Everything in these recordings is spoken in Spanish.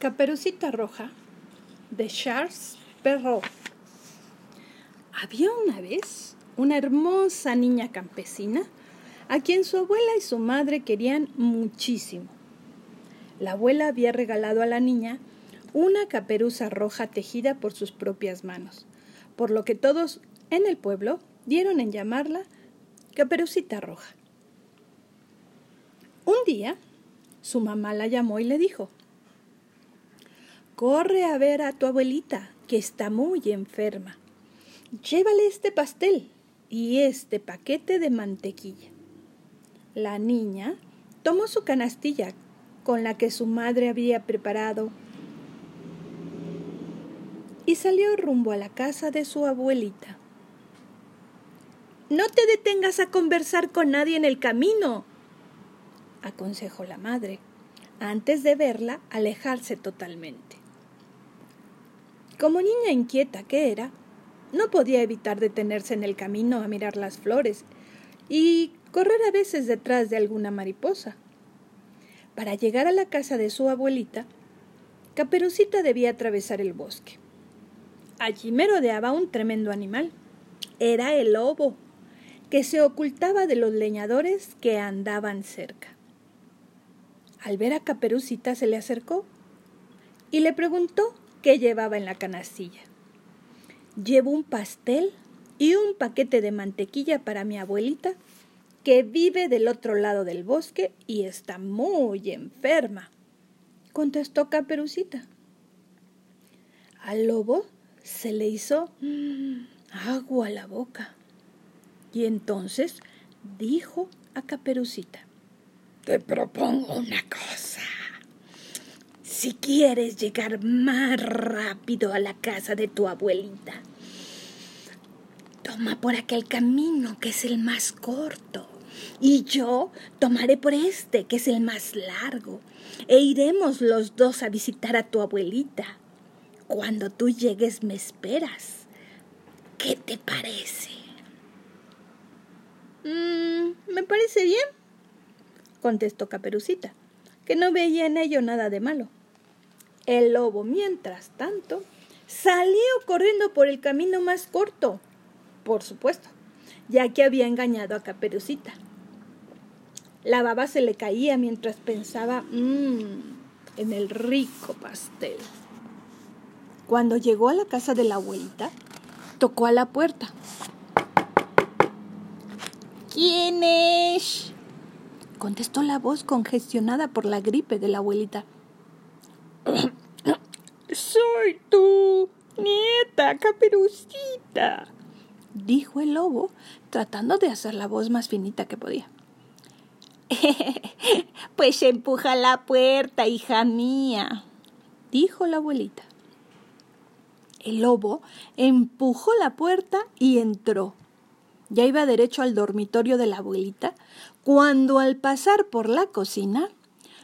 Caperucita Roja de Charles Perrault. Había una vez una hermosa niña campesina a quien su abuela y su madre querían muchísimo. La abuela había regalado a la niña una caperuza roja tejida por sus propias manos, por lo que todos en el pueblo dieron en llamarla Caperucita Roja. Un día, su mamá la llamó y le dijo, Corre a ver a tu abuelita, que está muy enferma. Llévale este pastel y este paquete de mantequilla. La niña tomó su canastilla con la que su madre había preparado y salió rumbo a la casa de su abuelita. No te detengas a conversar con nadie en el camino, aconsejó la madre, antes de verla alejarse totalmente. Como niña inquieta que era, no podía evitar detenerse en el camino a mirar las flores y correr a veces detrás de alguna mariposa. Para llegar a la casa de su abuelita, Caperucita debía atravesar el bosque. Allí merodeaba un tremendo animal. Era el lobo, que se ocultaba de los leñadores que andaban cerca. Al ver a Caperucita se le acercó y le preguntó ¿Qué llevaba en la canastilla. Llevo un pastel y un paquete de mantequilla para mi abuelita, que vive del otro lado del bosque y está muy enferma, contestó Caperucita. Al lobo se le hizo mm, agua a la boca. Y entonces dijo a Caperucita, Te propongo una cosa. Si quieres llegar más rápido a la casa de tu abuelita, toma por aquel camino que es el más corto. Y yo tomaré por este, que es el más largo, e iremos los dos a visitar a tu abuelita. Cuando tú llegues me esperas. ¿Qué te parece? Mm, me parece bien, contestó Caperucita, que no veía en ello nada de malo. El lobo, mientras tanto, salió corriendo por el camino más corto, por supuesto, ya que había engañado a Caperucita. La baba se le caía mientras pensaba mmm, en el rico pastel. Cuando llegó a la casa de la abuelita, tocó a la puerta. ¿Quién es? contestó la voz congestionada por la gripe de la abuelita. Soy nieta, caperucita, dijo el lobo, tratando de hacer la voz más finita que podía. pues empuja la puerta, hija mía, dijo la abuelita. El lobo empujó la puerta y entró. Ya iba derecho al dormitorio de la abuelita cuando al pasar por la cocina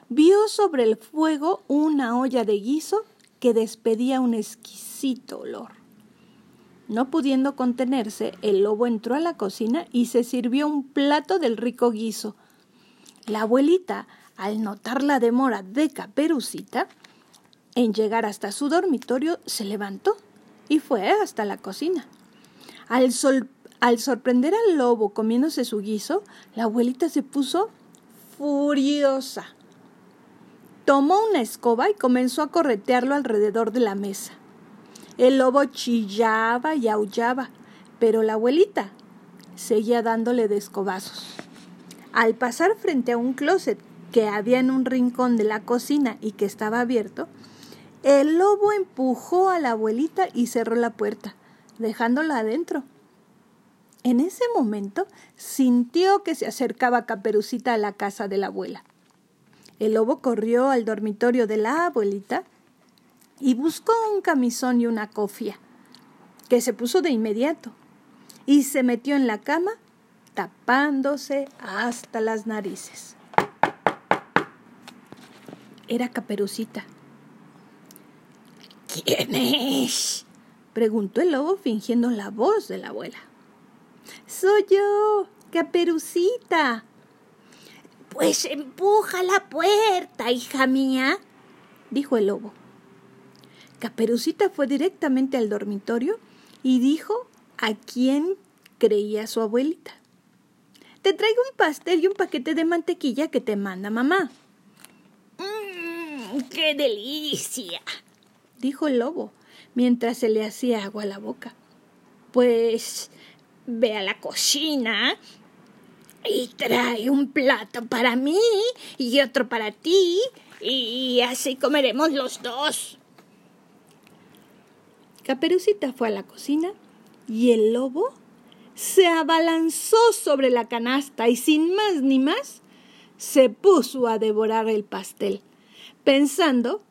vio sobre el fuego una olla de guiso que despedía un exquisito olor. No pudiendo contenerse, el lobo entró a la cocina y se sirvió un plato del rico guiso. La abuelita, al notar la demora de Caperucita en llegar hasta su dormitorio, se levantó y fue hasta la cocina. Al, al sorprender al lobo comiéndose su guiso, la abuelita se puso furiosa tomó una escoba y comenzó a corretearlo alrededor de la mesa. El lobo chillaba y aullaba, pero la abuelita seguía dándole de escobazos. Al pasar frente a un closet que había en un rincón de la cocina y que estaba abierto, el lobo empujó a la abuelita y cerró la puerta, dejándola adentro. En ese momento sintió que se acercaba Caperucita a la casa de la abuela. El lobo corrió al dormitorio de la abuelita y buscó un camisón y una cofia, que se puso de inmediato, y se metió en la cama tapándose hasta las narices. Era Caperucita. ¿Quién es? preguntó el lobo fingiendo la voz de la abuela. Soy yo, Caperucita, pues empuja la puerta, hija mía, dijo el lobo. Caperucita fue directamente al dormitorio y dijo a quién creía su abuelita. Te traigo un pastel y un paquete de mantequilla que te manda mamá. Mmm, ¡Qué delicia! dijo el lobo, mientras se le hacía agua a la boca. Pues ve a la cocina y trae un plato para mí y otro para ti y así comeremos los dos. Caperucita fue a la cocina y el lobo se abalanzó sobre la canasta y sin más ni más se puso a devorar el pastel, pensando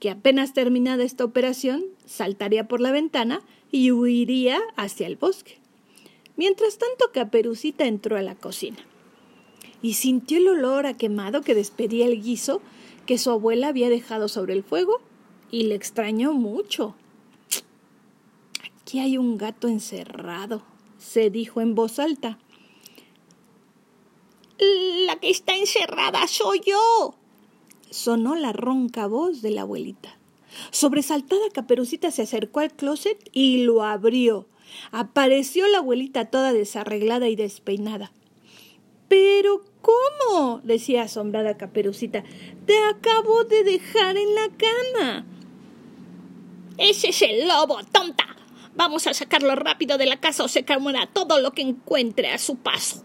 que apenas terminada esta operación saltaría por la ventana y huiría hacia el bosque. Mientras tanto, Caperucita entró a la cocina y sintió el olor a quemado que despedía el guiso que su abuela había dejado sobre el fuego y le extrañó mucho. Aquí hay un gato encerrado, se dijo en voz alta. La que está encerrada soy yo, sonó la ronca voz de la abuelita. Sobresaltada, Caperucita se acercó al closet y lo abrió. Apareció la abuelita toda desarreglada y despeinada. Pero ¿cómo? decía asombrada Caperucita. Te acabo de dejar en la cama. Ese es el lobo, tonta. Vamos a sacarlo rápido de la casa o se calmará todo lo que encuentre a su paso.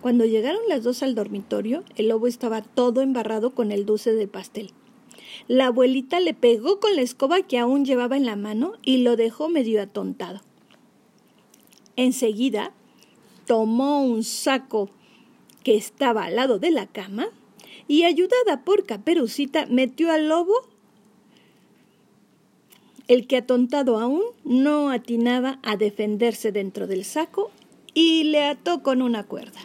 Cuando llegaron las dos al dormitorio, el lobo estaba todo embarrado con el dulce del pastel. La abuelita le pegó con la escoba que aún llevaba en la mano y lo dejó medio atontado. Enseguida tomó un saco que estaba al lado de la cama y ayudada por Caperucita metió al lobo, el que atontado aún no atinaba a defenderse dentro del saco y le ató con una cuerda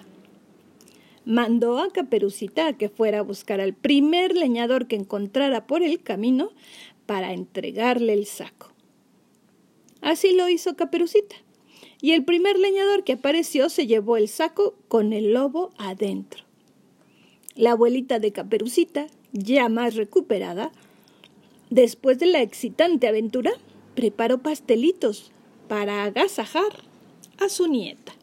mandó a Caperucita a que fuera a buscar al primer leñador que encontrara por el camino para entregarle el saco. Así lo hizo Caperucita, y el primer leñador que apareció se llevó el saco con el lobo adentro. La abuelita de Caperucita, ya más recuperada, después de la excitante aventura, preparó pastelitos para agasajar a su nieta.